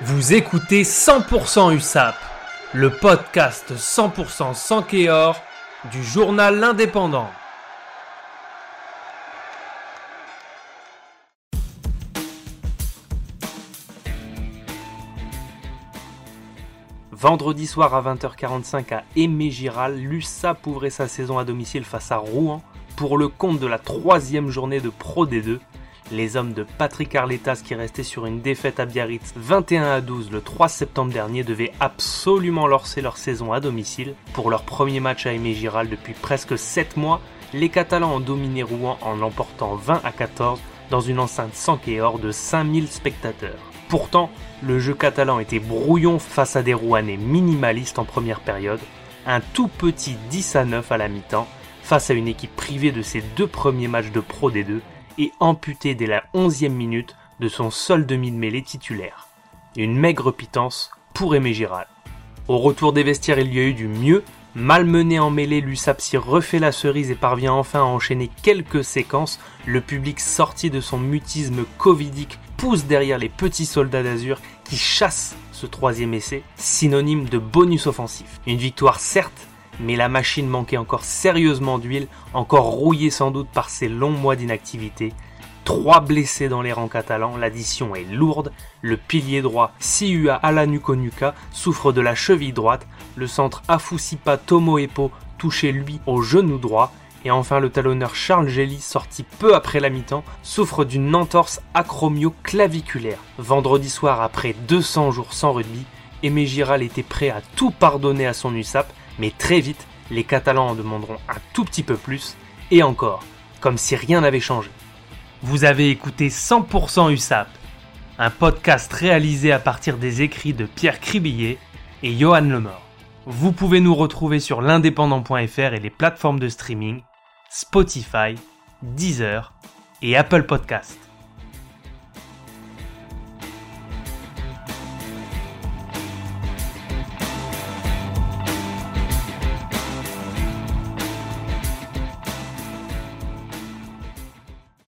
Vous écoutez 100% USAP, le podcast 100% sans Kéor du journal L'Indépendant. Vendredi soir à 20h45 à Aimé Giral, l'USAP ouvrait sa saison à domicile face à Rouen pour le compte de la troisième journée de Pro D2 les hommes de Patrick Arletas qui restaient sur une défaite à Biarritz 21 à 12 le 3 septembre dernier devaient absolument lancer leur saison à domicile. Pour leur premier match à Aimé Giral depuis presque 7 mois, les Catalans ont dominé Rouen en l'emportant 20 à 14 dans une enceinte sans hors de 5000 spectateurs. Pourtant, le jeu catalan était brouillon face à des Rouennais minimalistes en première période, un tout petit 10 à 9 à la mi-temps, face à une équipe privée de ses deux premiers matchs de Pro D2 et amputé dès la onzième minute de son seul demi de mêlée titulaire. Une maigre pitance pour Aimé Giral. Au retour des vestiaires, il y a eu du mieux. Malmené en mêlée, Lusapsi refait la cerise et parvient enfin à enchaîner quelques séquences. Le public sorti de son mutisme covidique pousse derrière les petits soldats d'Azur qui chassent ce troisième essai, synonyme de bonus offensif. Une victoire certes, mais la machine manquait encore sérieusement d'huile, encore rouillée sans doute par ses longs mois d'inactivité. Trois blessés dans les rangs catalans, l'addition est lourde. Le pilier droit Siua Alanukonuka souffre de la cheville droite. Le centre Afusipa Tomoepo touché lui au genou droit. Et enfin le talonneur Charles Gelly, sorti peu après la mi-temps, souffre d'une entorse acromio-claviculaire. Vendredi soir, après 200 jours sans rugby, Aimé Giral était prêt à tout pardonner à son USAP mais très vite, les Catalans en demanderont un tout petit peu plus, et encore, comme si rien n'avait changé. Vous avez écouté 100% USAP, un podcast réalisé à partir des écrits de Pierre Cribillet et Johan Lemort. Vous pouvez nous retrouver sur l'indépendant.fr et les plateformes de streaming, Spotify, Deezer et Apple Podcast.